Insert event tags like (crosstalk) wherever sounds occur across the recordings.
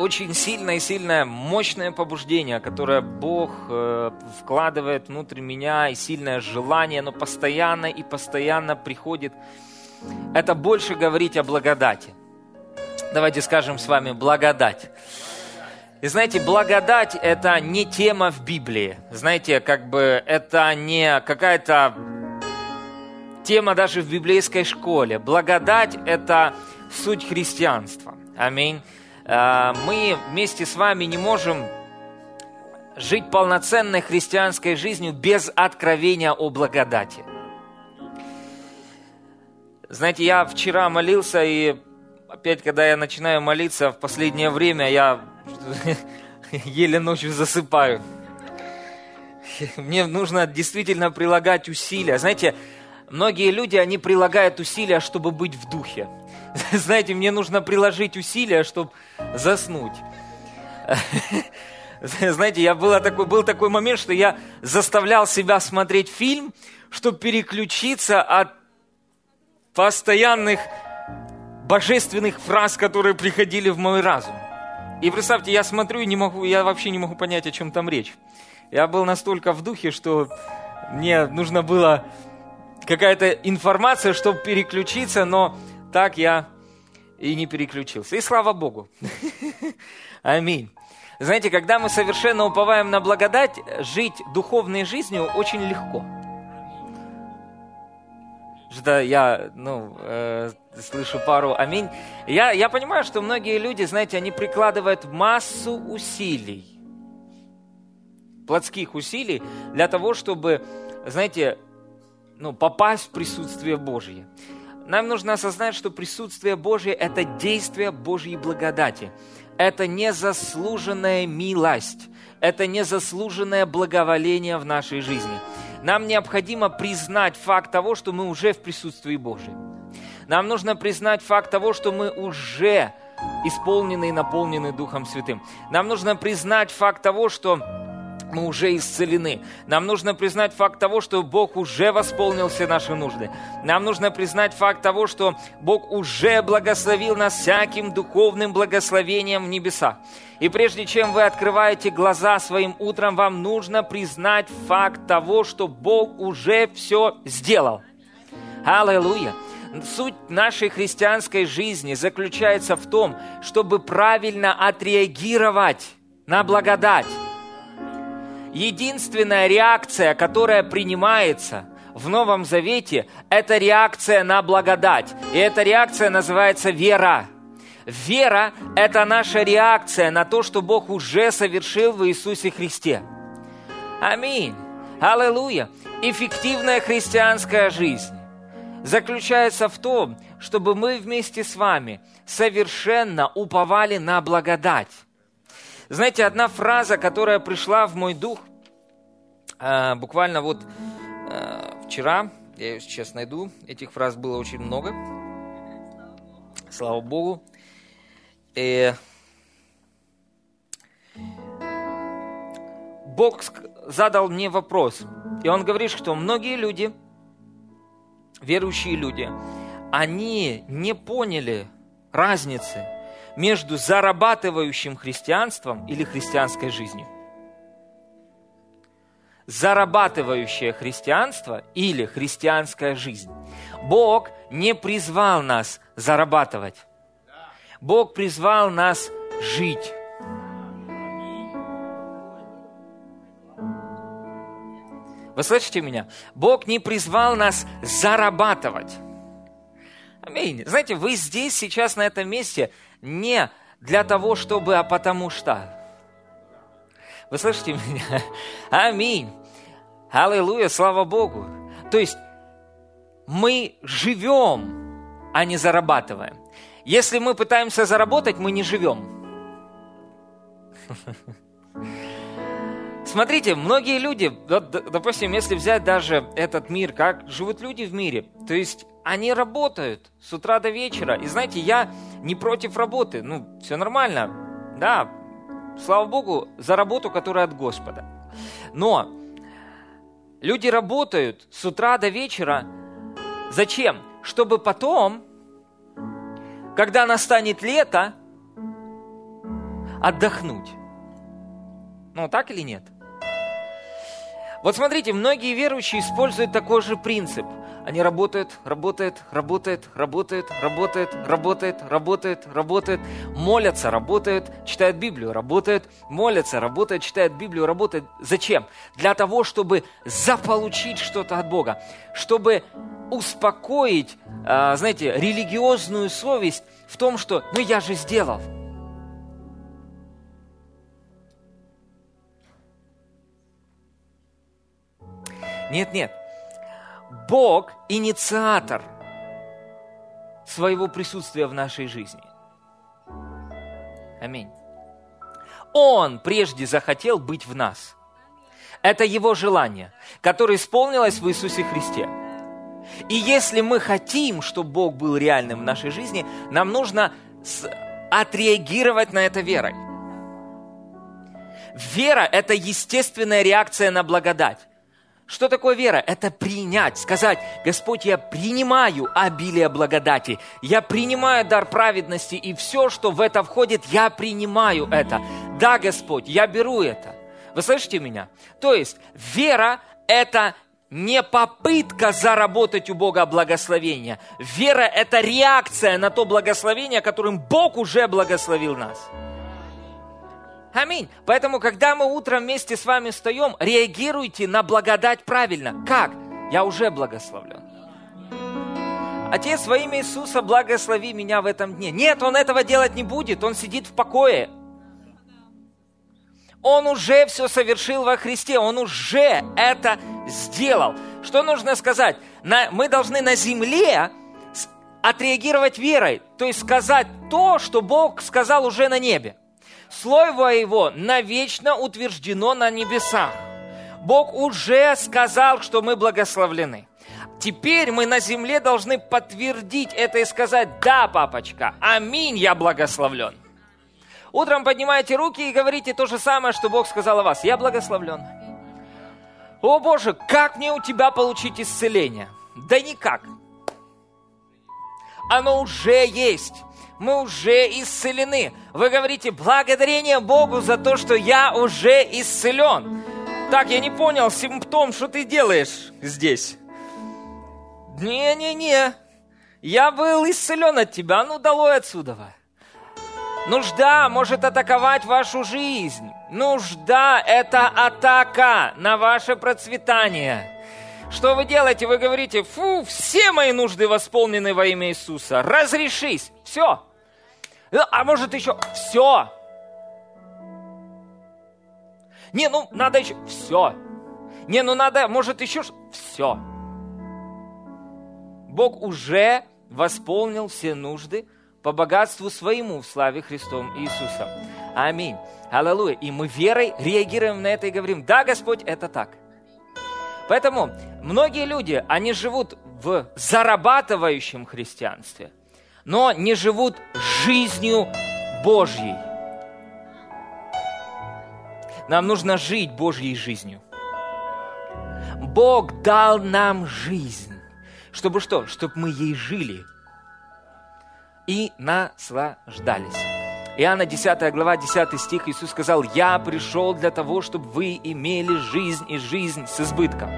очень сильное и сильное, мощное побуждение, которое Бог э, вкладывает внутрь меня, и сильное желание, оно постоянно и постоянно приходит. Это больше говорить о благодати. Давайте скажем с вами благодать. И знаете, благодать – это не тема в Библии. Знаете, как бы это не какая-то тема даже в библейской школе. Благодать – это суть христианства. Аминь. А, мы вместе с вами не можем жить полноценной христианской жизнью без откровения о благодати. Знаете, я вчера молился, и опять, когда я начинаю молиться, в последнее время я (laughs) еле ночью засыпаю. Мне нужно действительно прилагать усилия. Знаете, многие люди, они прилагают усилия, чтобы быть в духе. (laughs) Знаете, мне нужно приложить усилия, чтобы заснуть. (laughs) Знаете, я был такой, был такой момент, что я заставлял себя смотреть фильм, чтобы переключиться от постоянных божественных фраз, которые приходили в мой разум. И представьте, я смотрю и не могу, я вообще не могу понять, о чем там речь. Я был настолько в духе, что мне нужно было какая-то информация, чтобы переключиться, но так я и не переключился. И слава Богу. (laughs) Аминь. Знаете, когда мы совершенно уповаем на благодать, жить духовной жизнью очень легко. Что я, ну, э, слышу пару аминь. Я, я понимаю, что многие люди, знаете, они прикладывают массу усилий, плотских усилий, для того, чтобы, знаете, ну, попасть в присутствие Божье. Нам нужно осознать, что присутствие Божье – это действие Божьей благодати. Это незаслуженная милость. Это незаслуженное благоволение в нашей жизни. Нам необходимо признать факт того, что мы уже в присутствии Божьем. Нам нужно признать факт того, что мы уже исполнены и наполнены Духом Святым. Нам нужно признать факт того, что мы уже исцелены. Нам нужно признать факт того, что Бог уже восполнил все наши нужды. Нам нужно признать факт того, что Бог уже благословил нас всяким духовным благословением в небесах. И прежде чем вы открываете глаза своим утром, вам нужно признать факт того, что Бог уже все сделал. Аллилуйя! Суть нашей христианской жизни заключается в том, чтобы правильно отреагировать на благодать единственная реакция, которая принимается в Новом Завете, это реакция на благодать. И эта реакция называется вера. Вера – это наша реакция на то, что Бог уже совершил в Иисусе Христе. Аминь. Аллилуйя. Эффективная христианская жизнь заключается в том, чтобы мы вместе с вами совершенно уповали на благодать. Знаете, одна фраза, которая пришла в мой дух, э, буквально вот э, вчера, я ее сейчас найду, этих фраз было очень много, слава Богу. И Бог задал мне вопрос, и Он говорит, что многие люди, верующие люди, они не поняли разницы между зарабатывающим христианством или христианской жизнью. Зарабатывающее христианство или христианская жизнь. Бог не призвал нас зарабатывать. Бог призвал нас жить. Вы слышите меня? Бог не призвал нас зарабатывать. Аминь. Знаете, вы здесь, сейчас, на этом месте, не для того, чтобы, а потому что. Вы слышите меня? Аминь. Аллилуйя, слава Богу. То есть мы живем, а не зарабатываем. Если мы пытаемся заработать, мы не живем. (laughs) Смотрите, многие люди, допустим, если взять даже этот мир, как живут люди в мире, то есть они работают с утра до вечера. И знаете, я не против работы, ну, все нормально, да, слава Богу, за работу, которая от Господа. Но люди работают с утра до вечера, зачем? Чтобы потом, когда настанет лето, отдохнуть. Ну, так или нет? Вот смотрите, многие верующие используют такой же принцип. Они работают, работают, работают, работают, работают, работают, работают, работают, молятся, работают, читают Библию, работают, молятся, работают, читают Библию, работают. Зачем? Для того, чтобы заполучить что-то от Бога, чтобы успокоить, а, знаете, религиозную совесть в том, что «ну я же сделал». Нет, нет. Бог инициатор своего присутствия в нашей жизни. Аминь. Он прежде захотел быть в нас. Это его желание, которое исполнилось в Иисусе Христе. И если мы хотим, чтобы Бог был реальным в нашей жизни, нам нужно отреагировать на это верой. Вера – это естественная реакция на благодать. Что такое вера? Это принять, сказать, Господь, я принимаю обилие благодати, я принимаю дар праведности, и все, что в это входит, я принимаю это. Да, Господь, я беру это. Вы слышите меня? То есть вера – это не попытка заработать у Бога благословение. Вера – это реакция на то благословение, которым Бог уже благословил нас. Аминь. Поэтому, когда мы утром вместе с вами встаем, реагируйте на благодать правильно. Как? Я уже благословлен. Отец, во имя Иисуса, благослови меня в этом дне. Нет, Он этого делать не будет. Он сидит в покое. Он уже все совершил во Христе. Он уже это сделал. Что нужно сказать? мы должны на земле отреагировать верой. То есть сказать то, что Бог сказал уже на небе. Слово Его навечно утверждено на небесах. Бог уже сказал, что мы благословлены. Теперь мы на земле должны подтвердить это и сказать, да, папочка, аминь, я благословлен. Утром поднимаете руки и говорите то же самое, что Бог сказал о вас. Я благословлен. О Боже, как мне у Тебя получить исцеление? Да никак. Оно уже есть мы уже исцелены. Вы говорите, благодарение Богу за то, что я уже исцелен. Так, я не понял, симптом, что ты делаешь здесь? Не-не-не, я был исцелен от тебя, ну долой отсюда. Нужда может атаковать вашу жизнь. Нужда – это атака на ваше процветание. Что вы делаете? Вы говорите, фу, все мои нужды восполнены во имя Иисуса. Разрешись. Все. Э, а может еще все. Не, ну надо еще все. Не, ну надо, может еще все. Бог уже восполнил все нужды по богатству своему в славе Христом Иисусом. Аминь. Аллилуйя. И мы верой реагируем на это и говорим, да, Господь, это так. Поэтому многие люди, они живут в зарабатывающем христианстве – но не живут жизнью Божьей. Нам нужно жить Божьей жизнью. Бог дал нам жизнь. Чтобы что? Чтобы мы ей жили и наслаждались. Иоанна 10 глава, 10 стих, Иисус сказал, «Я пришел для того, чтобы вы имели жизнь и жизнь с избытком».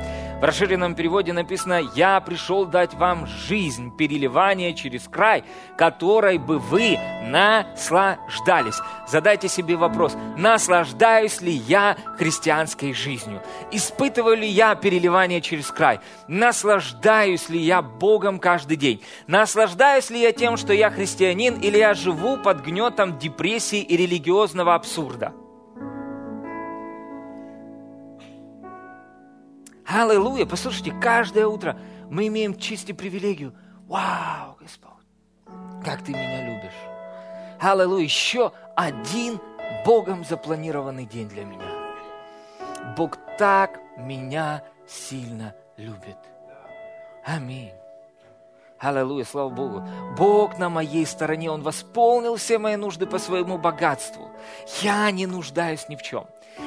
В расширенном переводе написано «Я пришел дать вам жизнь, переливание через край, которой бы вы наслаждались». Задайте себе вопрос, наслаждаюсь ли я христианской жизнью? Испытываю ли я переливание через край? Наслаждаюсь ли я Богом каждый день? Наслаждаюсь ли я тем, что я христианин, или я живу под гнетом депрессии и религиозного абсурда? Аллилуйя! Послушайте, каждое утро мы имеем честь привилегию. Вау, Господь, как ты меня любишь. Аллилуйя! Еще один Богом запланированный день для меня. Бог так меня сильно любит. Аминь. Аллилуйя, слава Богу. Бог на моей стороне, Он восполнил все мои нужды по своему богатству. Я не нуждаюсь ни в чем.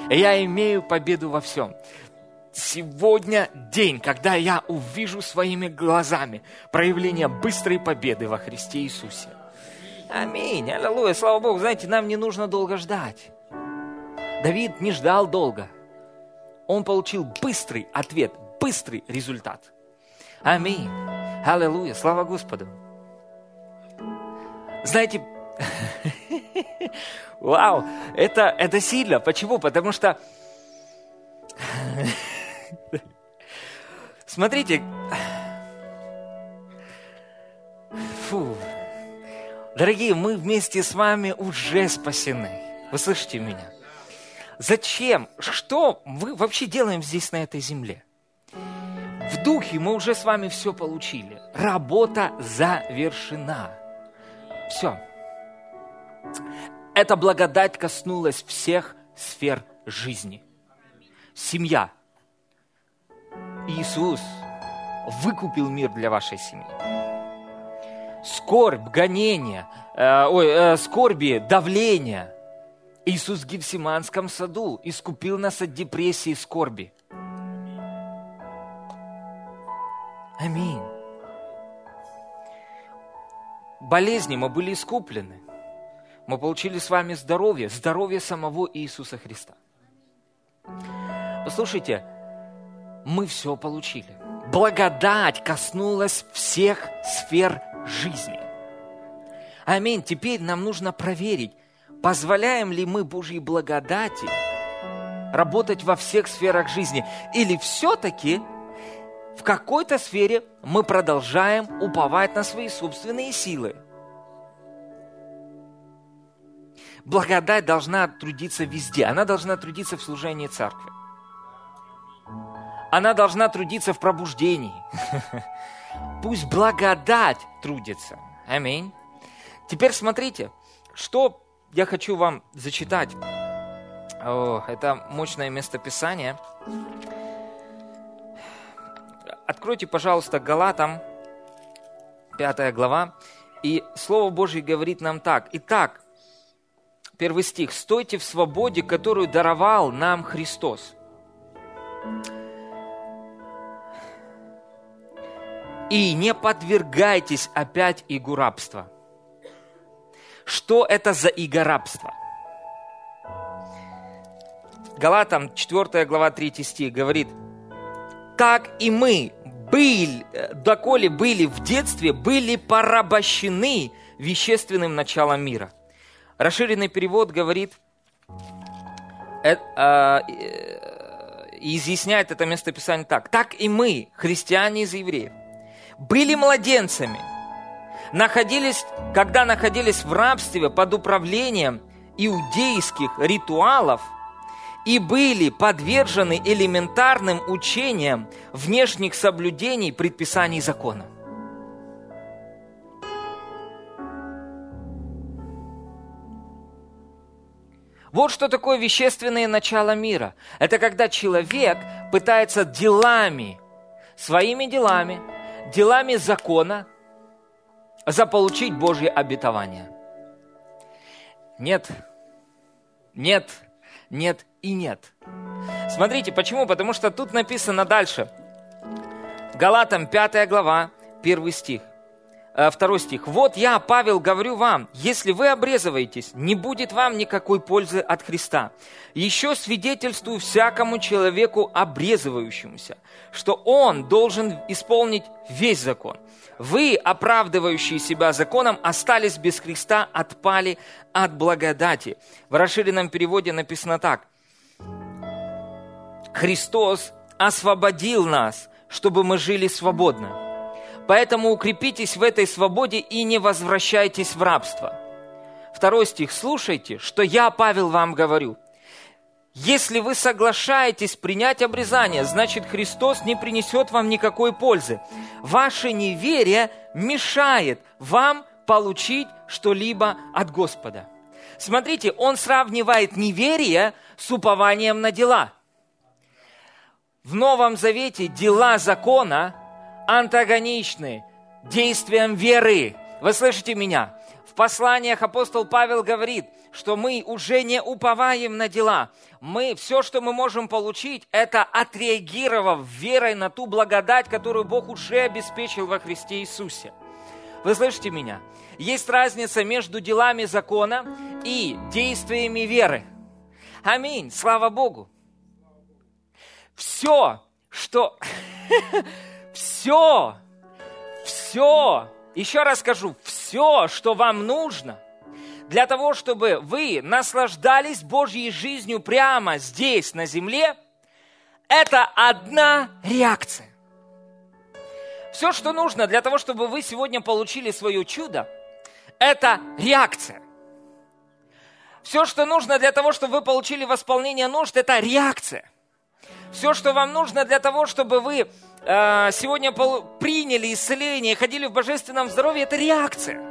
Я имею победу во всем сегодня день, когда я увижу своими глазами проявление быстрой победы во Христе Иисусе. Аминь, аллилуйя, слава Богу. Знаете, нам не нужно долго ждать. Давид не ждал долго. Он получил быстрый ответ, быстрый результат. Аминь. Аллилуйя, слава Господу. Знаете, (laughs) вау, это, это сильно. Почему? Потому что, смотрите, фу, дорогие, мы вместе с вами уже спасены. Вы слышите меня? Зачем? Что мы вообще делаем здесь, на этой земле? В духе мы уже с вами все получили. Работа завершена. Все. Эта благодать коснулась всех сфер жизни. Семья. Иисус выкупил мир для вашей семьи. Скорбь, гонение, э, ой, э, скорби, давление. Иисус в Гефсиманском саду искупил нас от депрессии и скорби. Аминь. Болезни мы были искуплены. Мы получили с вами здоровье, здоровье самого Иисуса Христа. Послушайте, мы все получили. Благодать коснулась всех сфер жизни. Аминь. Теперь нам нужно проверить, позволяем ли мы Божьей благодати работать во всех сферах жизни, или все-таки в какой-то сфере мы продолжаем уповать на свои собственные силы. Благодать должна трудиться везде. Она должна трудиться в служении церкви. Она должна трудиться в пробуждении. (laughs) Пусть благодать трудится. Аминь. Теперь смотрите, что я хочу вам зачитать. О, это мощное местописание. Откройте, пожалуйста, Галатам, 5 глава. И Слово Божье говорит нам так. Итак, первый стих. «Стойте в свободе, которую даровал нам Христос». И не подвергайтесь опять игу рабства. Что это за иго рабства? Галатам 4 глава 3 стих говорит, «Так и мы, были, доколе были в детстве, были порабощены вещественным началом мира». Расширенный перевод говорит, э, э, и изъясняет это местописание так. «Так и мы, христиане из евреев, были младенцами, находились, когда находились в рабстве под управлением иудейских ритуалов и были подвержены элементарным учениям внешних соблюдений предписаний закона. Вот что такое вещественное начало мира. Это когда человек пытается делами, своими делами, делами закона заполучить Божье обетование. Нет, нет, нет и нет. Смотрите, почему? Потому что тут написано дальше. Галатам 5 глава, 1 стих. Э, второй стих. «Вот я, Павел, говорю вам, если вы обрезываетесь, не будет вам никакой пользы от Христа. Еще свидетельствую всякому человеку обрезывающемуся, что он должен исполнить весь закон. Вы, оправдывающие себя законом, остались без Христа, отпали от благодати». В расширенном переводе написано так. «Христос освободил нас, чтобы мы жили свободно». Поэтому укрепитесь в этой свободе и не возвращайтесь в рабство. Второй стих. Слушайте, что я, Павел, вам говорю. Если вы соглашаетесь принять обрезание, значит Христос не принесет вам никакой пользы. Ваше неверие мешает вам получить что-либо от Господа. Смотрите, он сравнивает неверие с упованием на дела. В Новом Завете дела закона антагоничны действиям веры. Вы слышите меня? В посланиях апостол Павел говорит, что мы уже не уповаем на дела. Мы, все, что мы можем получить, это отреагировав верой на ту благодать, которую Бог уже обеспечил во Христе Иисусе. Вы слышите меня? Есть разница между делами закона и действиями веры. Аминь. Слава Богу. Все, что... (laughs) Все, все, еще раз скажу, все, что вам нужно для того, чтобы вы наслаждались Божьей жизнью прямо здесь, на земле, это одна реакция. Все, что нужно для того, чтобы вы сегодня получили свое чудо, это реакция. Все, что нужно для того, чтобы вы получили восполнение нужд, это реакция. Все, что вам нужно для того, чтобы вы сегодня приняли исцеление, ходили в божественном здоровье, это реакция.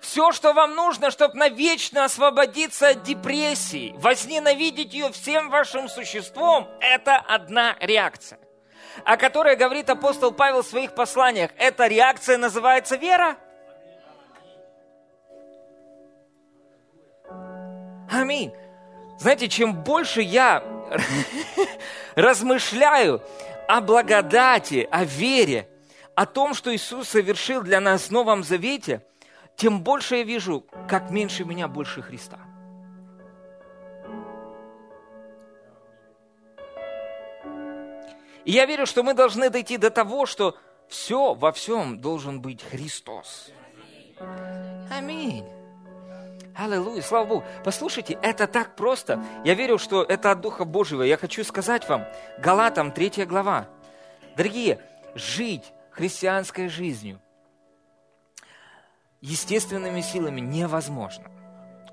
Все, что вам нужно, чтобы навечно освободиться от депрессии, возненавидеть ее всем вашим существом, это одна реакция, о которой говорит апостол Павел в своих посланиях. Эта реакция называется вера. Аминь. Знаете, чем больше я размышляю о благодати, о вере, о том, что Иисус совершил для нас в Новом Завете, тем больше я вижу, как меньше меня, больше Христа. И я верю, что мы должны дойти до того, что все во всем должен быть Христос. Аминь. Аллилуйя, слава Богу. Послушайте, это так просто. Я верю, что это от Духа Божьего. Я хочу сказать вам, Галатам 3 глава. Дорогие, жить христианской жизнью естественными силами невозможно.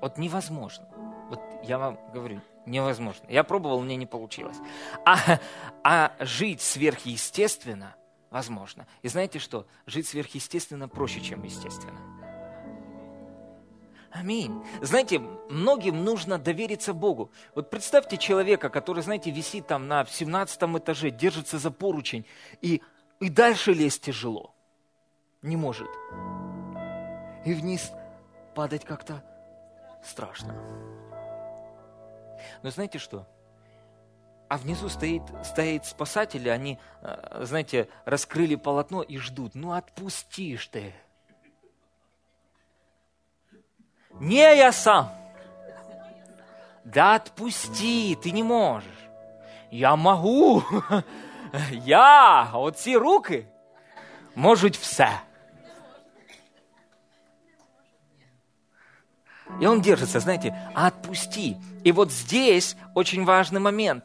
Вот невозможно. Вот я вам говорю, невозможно. Я пробовал, мне не получилось. А, а жить сверхъестественно возможно. И знаете что? Жить сверхъестественно проще, чем естественно. Аминь. Знаете, многим нужно довериться Богу. Вот представьте человека, который, знаете, висит там на 17 этаже, держится за поручень, и, и дальше лезть тяжело. Не может. И вниз падать как-то страшно. Но знаете что? А внизу стоит, стоит спасатели, они, э, знаете, раскрыли полотно и ждут. Ну отпустишь ты. Не я сам. Да отпусти, ты не можешь. Я могу. (laughs) Я, от ці руки можуть все. И он держится, знаете, отпусти. И вот здесь очень важный момент.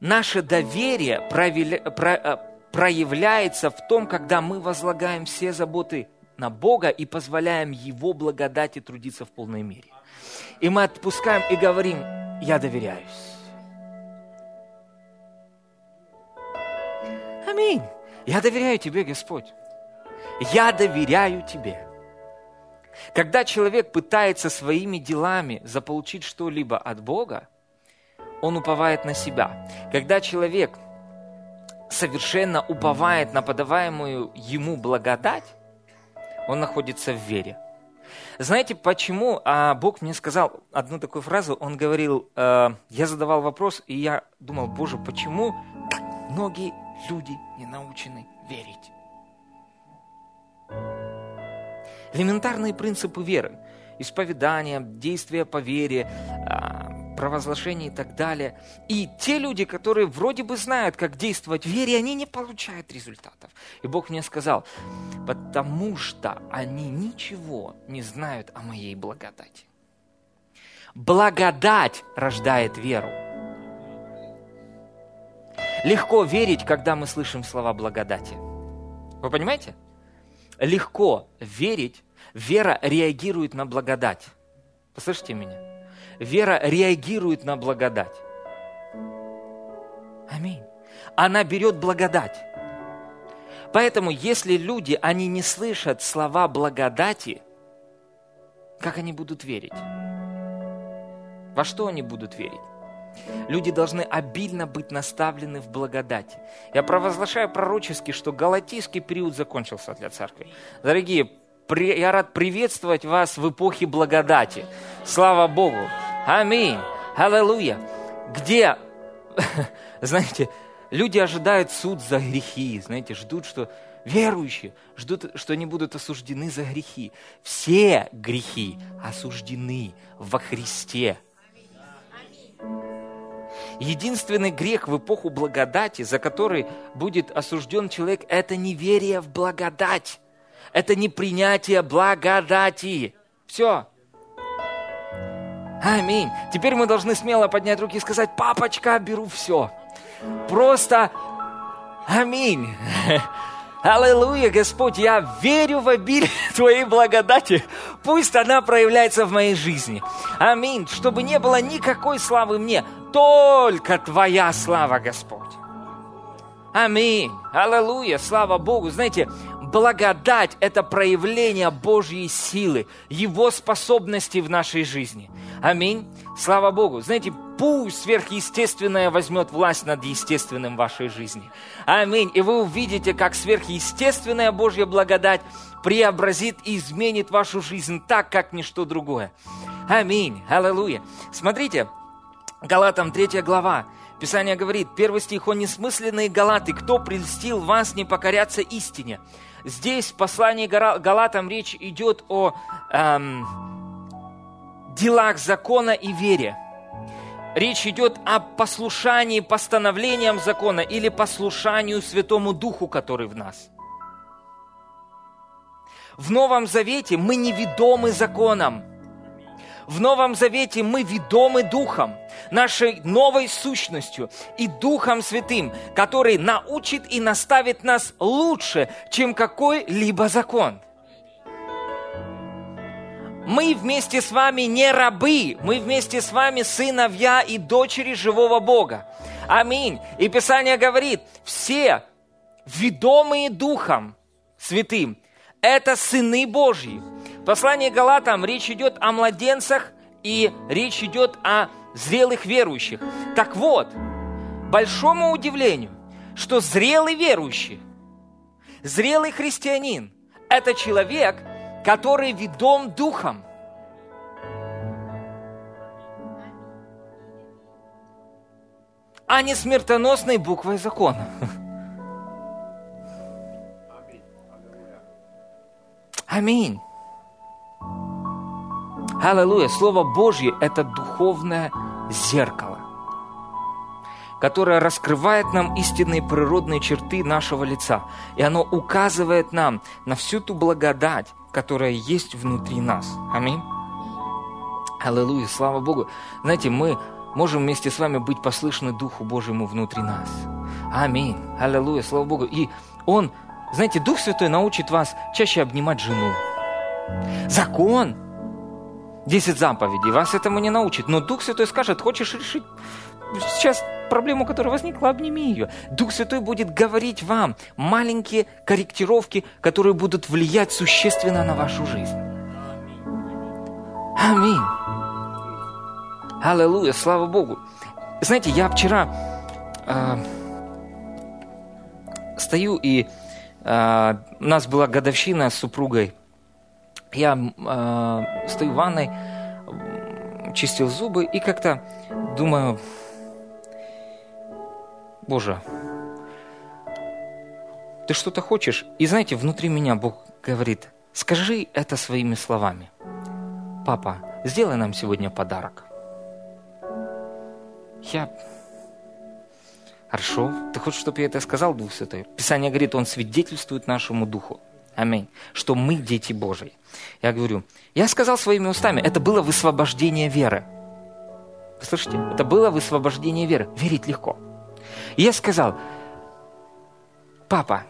Наше доверие э, проявляется в том, когда мы возлагаем все заботы на Бога и позволяем Его благодати трудиться в полной мере. И мы отпускаем и говорим, я доверяюсь. Аминь. Я доверяю Тебе, Господь. Я доверяю Тебе. Когда человек пытается своими делами заполучить что-либо от Бога, он уповает на себя. Когда человек совершенно уповает на подаваемую ему благодать, он находится в вере. Знаете, почему а, Бог мне сказал одну такую фразу? Он говорил, э, я задавал вопрос, и я думал, Боже, почему многие люди не научены верить? Элементарные принципы веры, исповедание, действия по вере, провозглашение и так далее. И те люди, которые вроде бы знают, как действовать в вере, они не получают результатов. И Бог мне сказал, потому что они ничего не знают о моей благодати. Благодать рождает веру. Легко верить, когда мы слышим слова благодати. Вы понимаете? Легко верить, вера реагирует на благодать. Послышите меня? Вера реагирует на благодать. Аминь. Она берет благодать. Поэтому, если люди, они не слышат слова благодати, как они будут верить? Во что они будут верить? Люди должны обильно быть наставлены в благодати. Я провозглашаю пророчески, что галатийский период закончился для церкви. Дорогие, я рад приветствовать вас в эпохе благодати. Слава Богу! Аминь. Аллилуйя. Где, (laughs) знаете, люди ожидают суд за грехи, знаете, ждут, что верующие ждут, что они будут осуждены за грехи. Все грехи осуждены во Христе. Единственный грех в эпоху благодати, за который будет осужден человек, это неверие в благодать. Это не принятие благодати. Все. Аминь. Теперь мы должны смело поднять руки и сказать, папочка, беру все. Просто аминь. (laughs) Аллилуйя, Господь, я верю в обилие (laughs) Твоей благодати. Пусть она проявляется в моей жизни. Аминь. Чтобы не было никакой славы мне, только Твоя слава, Господь. Аминь. Аллилуйя. Слава Богу. Знаете, благодать – это проявление Божьей силы, Его способности в нашей жизни. Аминь. Слава Богу. Знаете, пусть сверхъестественное возьмет власть над естественным в вашей жизни. Аминь. И вы увидите, как сверхъестественная Божья благодать преобразит и изменит вашу жизнь так, как ничто другое. Аминь. Аллилуйя. Смотрите, Галатам 3 глава. Писание говорит, первый стих, «О несмысленные галаты, кто прельстил вас не покоряться истине?» Здесь в послании Галатам речь идет о эм, делах закона и вере. Речь идет о послушании постановлениям закона или послушанию Святому Духу, который в нас. В Новом Завете мы не ведомы законом. В Новом Завете мы ведомы Духом, нашей новой сущностью и Духом Святым, который научит и наставит нас лучше, чем какой-либо закон. Мы вместе с вами не рабы, мы вместе с вами сыновья и дочери живого Бога. Аминь. И Писание говорит, все ведомые Духом Святым, это сыны Божьи. Послании Галатам речь идет о младенцах и речь идет о зрелых верующих. Так вот, большому удивлению, что зрелый верующий, зрелый христианин – это человек, который ведом Духом. а не смертоносной буквой закона. Аминь. Аллилуйя. Слово Божье – это духовное зеркало, которое раскрывает нам истинные природные черты нашего лица. И оно указывает нам на всю ту благодать, которая есть внутри нас. Аминь. Аллилуйя. Слава Богу. Знаете, мы можем вместе с вами быть послышны Духу Божьему внутри нас. Аминь. Аллилуйя. Слава Богу. И Он, знаете, Дух Святой научит вас чаще обнимать жену. Закон – 10 заповедей, вас этому не научит. Но Дух Святой скажет, хочешь решить сейчас проблему, которая возникла, обними ее. Дух Святой будет говорить вам маленькие корректировки, которые будут влиять существенно на вашу жизнь. Аминь. Аллилуйя, слава Богу. Знаете, я вчера э, стою и э, у нас была годовщина с супругой я э, стою в ванной, чистил зубы и как-то думаю, Боже, ты что-то хочешь? И знаете, внутри меня Бог говорит, скажи это своими словами. Папа, сделай нам сегодня подарок. Я... Хорошо. Ты хочешь, чтобы я это сказал, Дух Святой? Писание говорит, Он свидетельствует нашему Духу. Аминь. Что мы дети Божьи. Я говорю, я сказал своими устами, это было высвобождение веры. Вы слышите? Это было высвобождение веры. Верить легко. И я сказал, папа,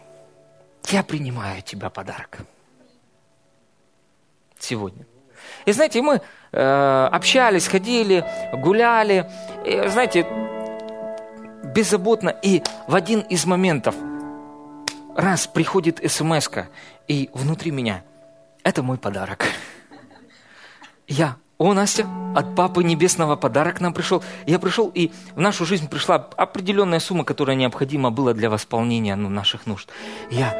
я принимаю от тебя подарок. Сегодня. И знаете, мы э, общались, ходили, гуляли, и, знаете, беззаботно. И в один из моментов раз приходит смс и внутри меня, это мой подарок. Я, о, Настя, от Папы Небесного подарок нам пришел. Я пришел, и в нашу жизнь пришла определенная сумма, которая необходима была для восполнения ну, наших нужд. Я,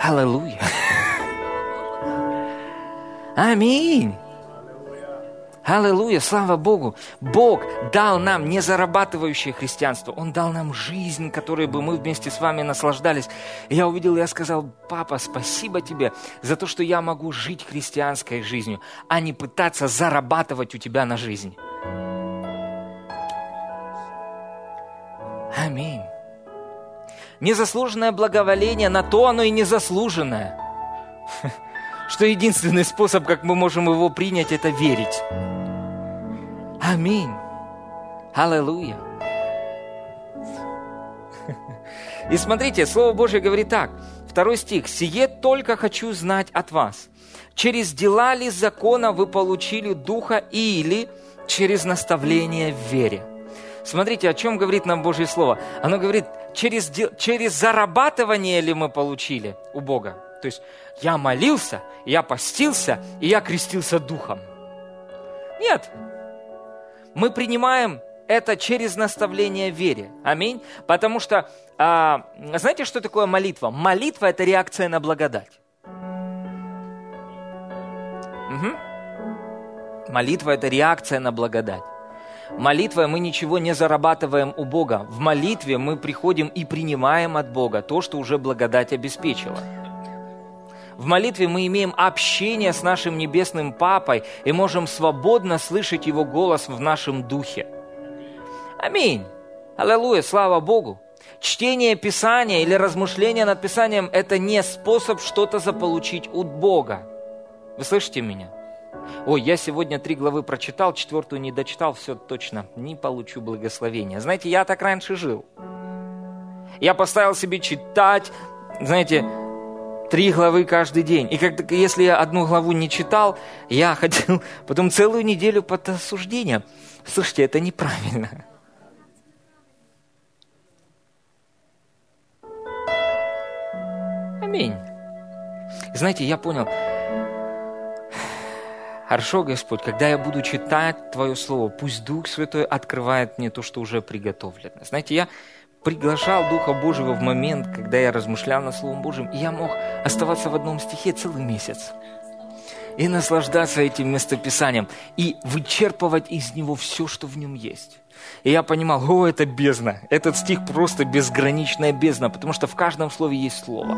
аллилуйя. (laughs) Аминь. Аллилуйя, слава Богу. Бог дал нам не зарабатывающее христианство, Он дал нам жизнь, которой бы мы вместе с вами наслаждались. И я увидел, я сказал, папа, спасибо тебе за то, что я могу жить христианской жизнью, а не пытаться зарабатывать у тебя на жизнь. Аминь. Незаслуженное благоволение, на то оно и незаслуженное. (laughs) Что единственный способ, как мы можем его принять, это верить. Аминь. Аллилуйя. И смотрите, Слово Божье говорит так. Второй стих. «Сие только хочу знать от вас. Через дела ли закона вы получили Духа или через наставление в вере?» Смотрите, о чем говорит нам Божье Слово. Оно говорит, через, через зарабатывание ли мы получили у Бога. То есть я молился, я постился, и я крестился Духом. Нет. Мы принимаем это через наставление в вере. Аминь. Потому что, а, знаете, что такое молитва? Молитва – это реакция на благодать. Угу. Молитва – это реакция на благодать. Молитвой мы ничего не зарабатываем у Бога. В молитве мы приходим и принимаем от Бога то, что уже благодать обеспечила. В молитве мы имеем общение с нашим небесным Папой и можем свободно слышать Его голос в нашем духе. Аминь. Аллилуйя, слава Богу. Чтение Писания или размышление над Писанием – это не способ что-то заполучить от Бога. Вы слышите меня? Ой, я сегодня три главы прочитал, четвертую не дочитал, все точно, не получу благословения. Знаете, я так раньше жил. Я поставил себе читать, знаете, три главы каждый день. И как, если я одну главу не читал, я ходил (laughs) потом целую неделю под осуждением. Слушайте, это неправильно. Аминь. Знаете, я понял, Хорошо, Господь, когда я буду читать Твое Слово, пусть Дух Святой открывает мне то, что уже приготовлено. Знаете, я приглашал Духа Божьего в момент, когда я размышлял над Словом Божьим, и я мог оставаться в одном стихе целый месяц и наслаждаться этим местописанием, и вычерпывать из него все, что в нем есть. И я понимал, о, это бездна. Этот стих просто безграничная бездна, потому что в каждом слове есть слово.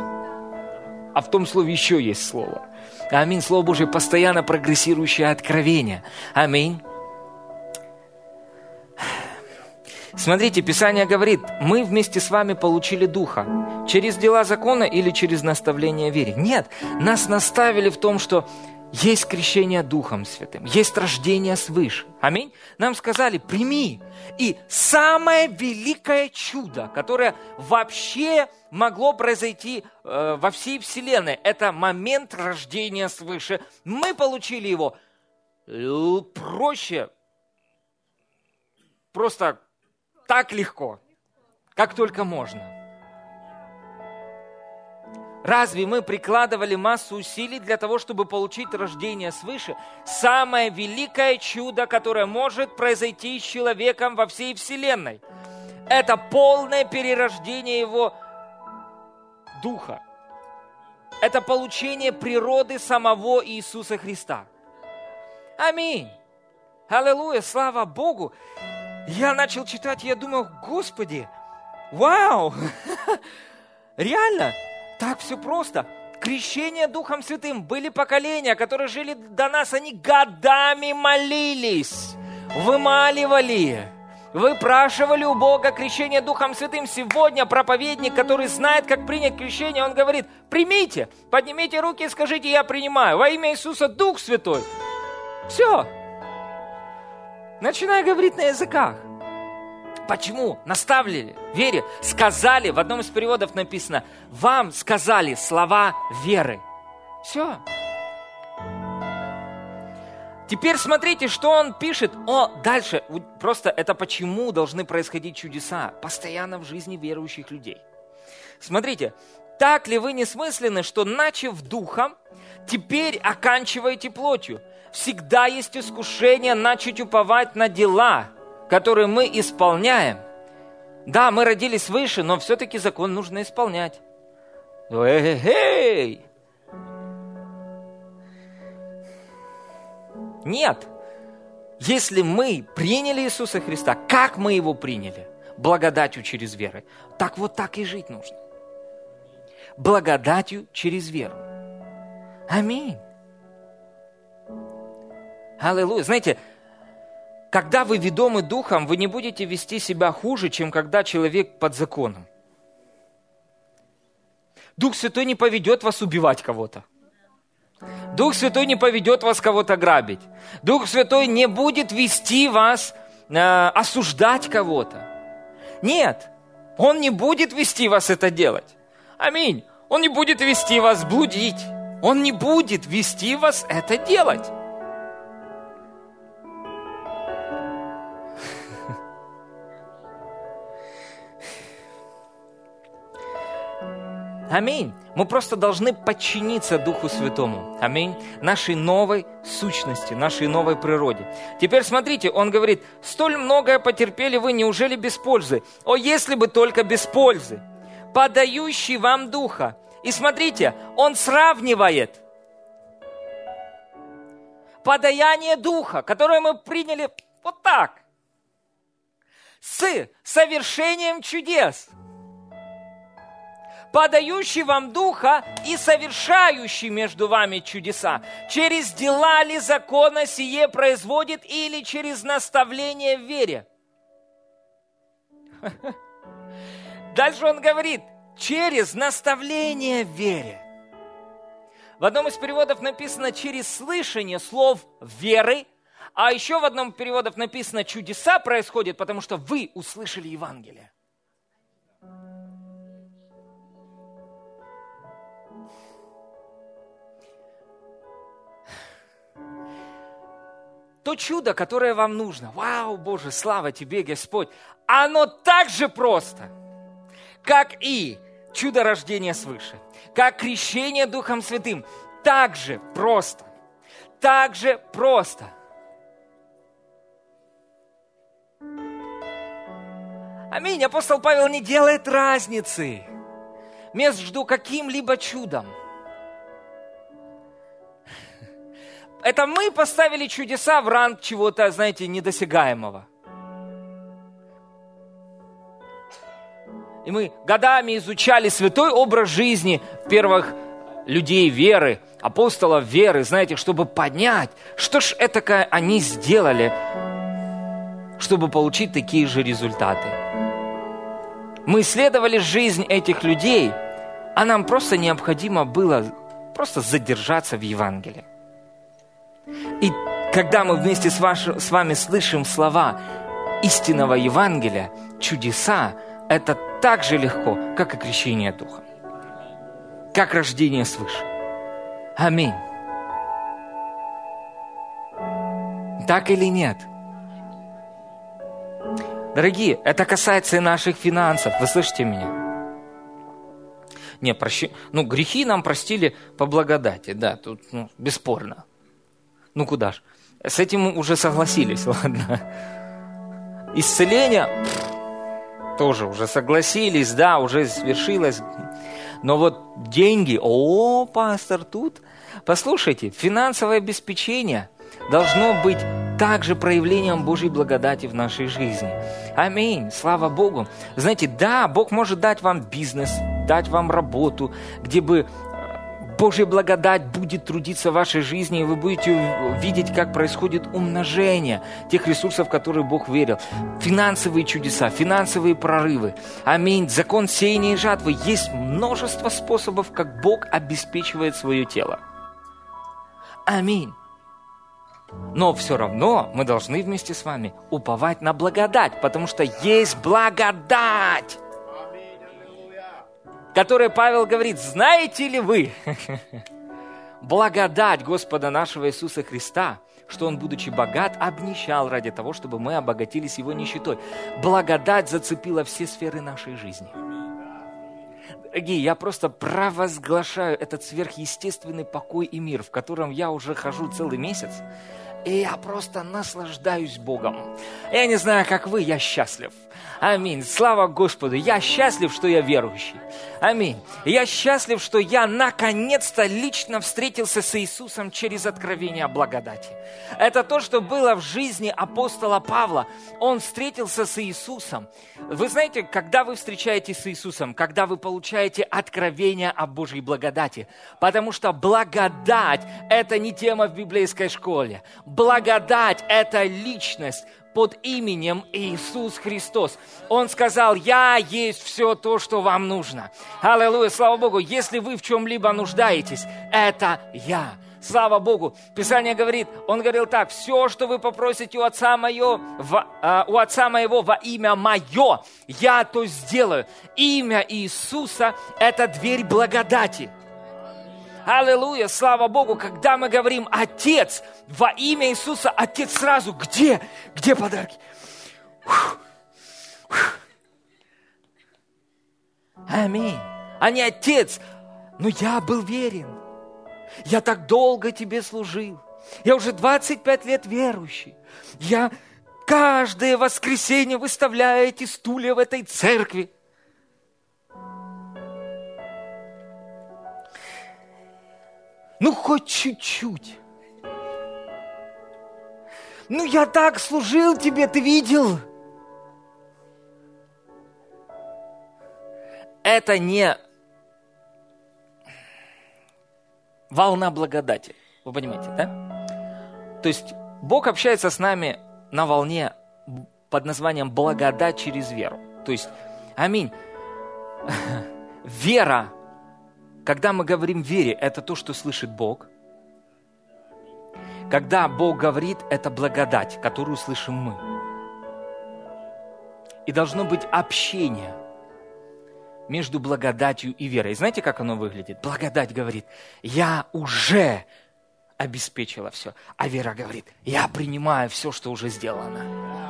А в том слове еще есть слово. Аминь. Слово Божье постоянно прогрессирующее откровение. Аминь. Смотрите, Писание говорит, мы вместе с вами получили Духа. Через дела закона или через наставление вере? Нет, нас наставили в том, что есть крещение Духом Святым, есть рождение свыше. Аминь. Нам сказали, прими. И самое великое чудо, которое вообще могло произойти э, во всей Вселенной, это момент рождения свыше. Мы получили его э, проще, просто так легко, как только можно. Разве мы прикладывали массу усилий для того, чтобы получить рождение свыше? Самое великое чудо, которое может произойти с человеком во всей Вселенной. Это полное перерождение его духа. Это получение природы самого Иисуса Христа. Аминь. Аллилуйя, слава Богу. Я начал читать, я думал, Господи, вау, (laughs) реально, так все просто. Крещение Духом Святым. Были поколения, которые жили до нас, они годами молились, вымаливали, выпрашивали у Бога крещение Духом Святым. Сегодня проповедник, который знает, как принять крещение, он говорит, примите, поднимите руки и скажите, я принимаю. Во имя Иисуса Дух Святой. Все. Начинай говорить на языках. Почему? Наставили вере. Сказали, в одном из переводов написано, вам сказали слова веры. Все. Теперь смотрите, что он пишет. О, дальше. Просто это почему должны происходить чудеса постоянно в жизни верующих людей. Смотрите, так ли вы несмысленны, что начав духом, теперь оканчиваете плотью? Всегда есть искушение начать уповать на дела – которые мы исполняем. Да, мы родились выше, но все-таки закон нужно исполнять. Эй! Нет. если мы приняли Иисуса Христа, как мы его приняли? Благодатью через веру. Так вот так и жить нужно. Благодатью через веру. Аминь. Аллилуйя. Знаете, когда вы ведомы духом, вы не будете вести себя хуже, чем когда человек под законом. Дух Святой не поведет вас убивать кого-то. Дух Святой не поведет вас кого-то грабить. Дух Святой не будет вести вас э, осуждать кого-то. Нет, Он не будет вести вас это делать. Аминь. Он не будет вести вас блудить. Он не будет вести вас это делать. Аминь. Мы просто должны подчиниться Духу Святому. Аминь. Нашей новой сущности, нашей новой природе. Теперь смотрите, он говорит, столь многое потерпели вы, неужели без пользы? О, если бы только без пользы. Подающий вам Духа. И смотрите, он сравнивает подаяние Духа, которое мы приняли вот так, с совершением чудес – подающий вам Духа и совершающий между вами чудеса. Через дела ли закона сие производит или через наставление в вере? (laughs) Дальше он говорит, через наставление в вере. В одном из переводов написано через слышание слов веры, а еще в одном переводах написано чудеса происходят, потому что вы услышали Евангелие. То чудо, которое вам нужно, вау, Боже, слава Тебе, Господь, оно так же просто, как и чудо рождения свыше, как крещение Духом Святым, так же просто, так же просто. Аминь. Апостол Павел не делает разницы между каким-либо чудом – это мы поставили чудеса в ранг чего-то, знаете, недосягаемого. И мы годами изучали святой образ жизни первых людей веры, апостолов веры, знаете, чтобы понять, что ж это они сделали, чтобы получить такие же результаты. Мы исследовали жизнь этих людей, а нам просто необходимо было просто задержаться в Евангелии. И когда мы вместе с, ваш, с вами слышим слова истинного Евангелия, чудеса, это так же легко, как и крещение Духа, как рождение свыше. Аминь. Так или нет? Дорогие, это касается и наших финансов. Вы слышите меня? Не, прощи... ну, грехи нам простили по благодати, да, тут ну, бесспорно. Ну куда ж? С этим уже согласились, (laughs) ладно. Исцеление тоже уже согласились, да, уже свершилось. Но вот деньги, о, пастор, тут, послушайте, финансовое обеспечение должно быть также проявлением Божьей благодати в нашей жизни. Аминь, слава Богу. Знаете, да, Бог может дать вам бизнес, дать вам работу, где бы Божья благодать будет трудиться в вашей жизни, и вы будете видеть, как происходит умножение тех ресурсов, которые Бог верил. Финансовые чудеса, финансовые прорывы. Аминь. Закон сеяния и жатвы. Есть множество способов, как Бог обеспечивает свое тело. Аминь. Но все равно мы должны вместе с вами уповать на благодать, потому что есть благодать которое Павел говорит, знаете ли вы, (laughs) благодать Господа нашего Иисуса Христа, что Он, будучи богат, обнищал ради того, чтобы мы обогатились Его нищетой. Благодать зацепила все сферы нашей жизни. Дорогие, я просто провозглашаю этот сверхъестественный покой и мир, в котором я уже хожу целый месяц, и я просто наслаждаюсь Богом. Я не знаю, как вы, я счастлив. Аминь. Слава Господу. Я счастлив, что я верующий. Аминь. Я счастлив, что я наконец-то лично встретился с Иисусом через откровение о благодати. Это то, что было в жизни апостола Павла. Он встретился с Иисусом. Вы знаете, когда вы встречаетесь с Иисусом, когда вы получаете откровение о Божьей благодати, потому что благодать – это не тема в библейской школе. Благодать – это личность, под именем Иисус Христос. Он сказал, я есть все то, что вам нужно. Аллилуйя, слава Богу, если вы в чем-либо нуждаетесь, это я. Слава Богу. Писание говорит, он говорил так, все, что вы попросите у Отца, мое, в, э, у Отца моего во имя мое, я то сделаю. Имя Иисуса – это дверь благодати. Аллилуйя, слава Богу, когда мы говорим «Отец», во имя Иисуса, Отец сразу, где? Где подарки? Аминь. А не Отец, но я был верен. Я так долго тебе служил. Я уже 25 лет верующий. Я каждое воскресенье выставляю эти стулья в этой церкви. Ну, хоть чуть-чуть. Ну, я так служил тебе, ты видел? Это не волна благодати. Вы понимаете, да? То есть Бог общается с нами на волне под названием благодать через веру. То есть, аминь. (laughs) Вера когда мы говорим вере, это то, что слышит Бог. Когда Бог говорит, это благодать, которую слышим мы. И должно быть общение между благодатью и верой. знаете, как оно выглядит? Благодать говорит, я уже обеспечила все. А вера говорит, я принимаю все, что уже сделано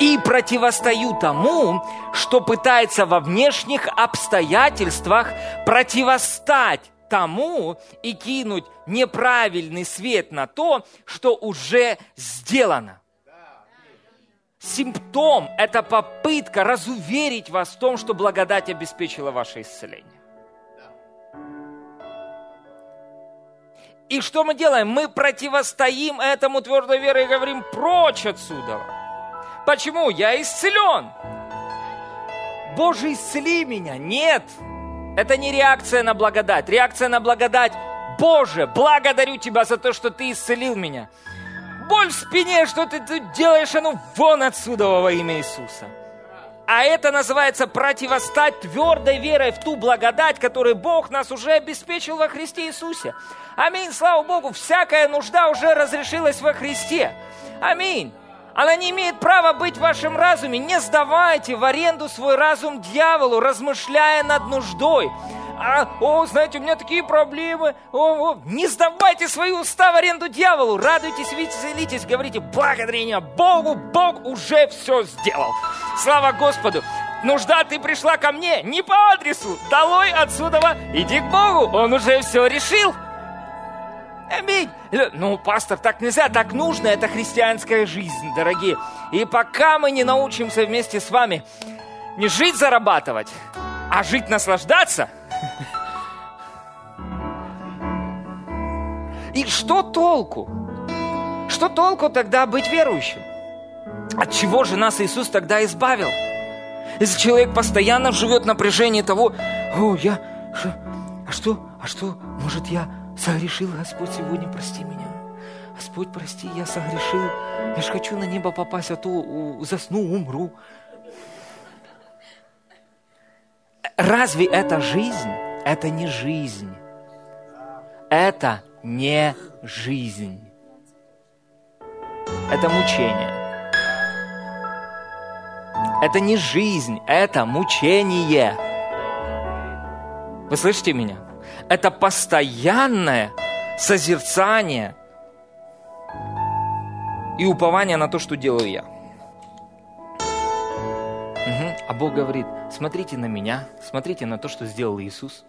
и противостою тому, что пытается во внешних обстоятельствах противостать тому и кинуть неправильный свет на то, что уже сделано. Симптом – это попытка разуверить вас в том, что благодать обеспечила ваше исцеление. И что мы делаем? Мы противостоим этому твердой верой и говорим «прочь отсюда». Почему? Я исцелен. Боже, исцели меня. Нет, это не реакция на благодать. Реакция на благодать. Боже, благодарю Тебя за то, что Ты исцелил меня. Боль в спине, что ты тут делаешь, а ну вон отсюда во имя Иисуса. А это называется противостать твердой верой в ту благодать, которую Бог нас уже обеспечил во Христе Иисусе. Аминь, слава Богу, всякая нужда уже разрешилась во Христе. Аминь. Она не имеет права быть в вашем разуме. Не сдавайте в аренду свой разум дьяволу, размышляя над нуждой. А, о, знаете, у меня такие проблемы. О, о. Не сдавайте свои уста в аренду дьяволу. Радуйтесь, веселитесь, говорите благодарение Богу. Бог уже все сделал. Слава Господу. Нужда ты пришла ко мне, не по адресу. Долой отсюда, иди к Богу. Он уже все решил. Аминь. Ну, пастор, так нельзя, так нужно, это христианская жизнь, дорогие. И пока мы не научимся вместе с вами не жить зарабатывать, а жить наслаждаться, и что толку? Что толку тогда быть верующим? От чего же нас Иисус тогда избавил? Если человек постоянно живет в напряжении того, о, я, а что, а что, может я Согрешил, Господь, сегодня прости меня. Господь, прости, я согрешил. Я же хочу на небо попасть, а то засну, умру. Разве это жизнь? Это не жизнь. Это не жизнь. Это мучение. Это не жизнь, это мучение. Вы слышите меня? Это постоянное созерцание и упование на то, что делаю я. Угу. А Бог говорит, смотрите на меня, смотрите на то, что сделал Иисус.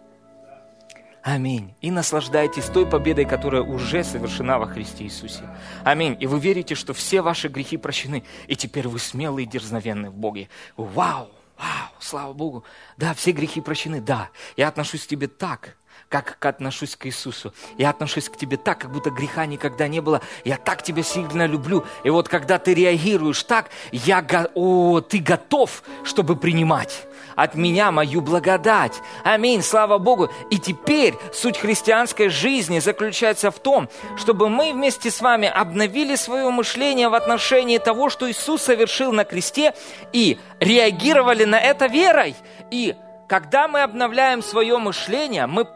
Аминь. И наслаждайтесь той победой, которая уже совершена во Христе Иисусе. Аминь. И вы верите, что все ваши грехи прощены, и теперь вы смелые и дерзновенны в Боге. Вау! Вау! Слава Богу! Да, все грехи прощены, да. Я отношусь к тебе так, как отношусь к Иисусу. Я отношусь к тебе так, как будто греха никогда не было. Я так тебя сильно люблю. И вот когда ты реагируешь так, я, о, ты готов, чтобы принимать от меня мою благодать. Аминь, слава Богу. И теперь суть христианской жизни заключается в том, чтобы мы вместе с вами обновили свое мышление в отношении того, что Иисус совершил на кресте, и реагировали на это верой. И когда мы обновляем свое мышление, мы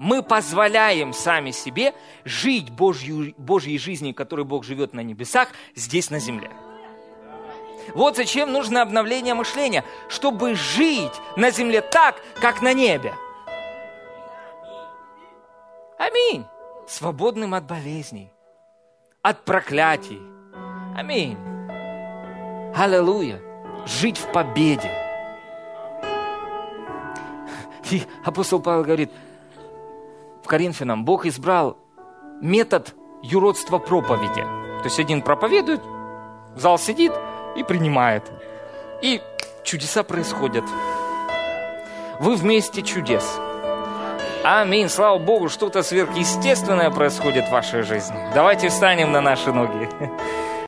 мы позволяем сами себе жить Божью, Божьей жизнью, которой Бог живет на небесах, здесь на земле. Вот зачем нужно обновление мышления, чтобы жить на земле так, как на небе. Аминь. Свободным от болезней, от проклятий. Аминь. Аллилуйя. Жить в победе. (laughs) И апостол Павел говорит, Коринфянам, Бог избрал метод юродства проповеди. То есть один проповедует, в зал сидит и принимает. И чудеса происходят. Вы вместе чудес. Аминь. Слава Богу, что-то сверхъестественное происходит в вашей жизни. Давайте встанем на наши ноги.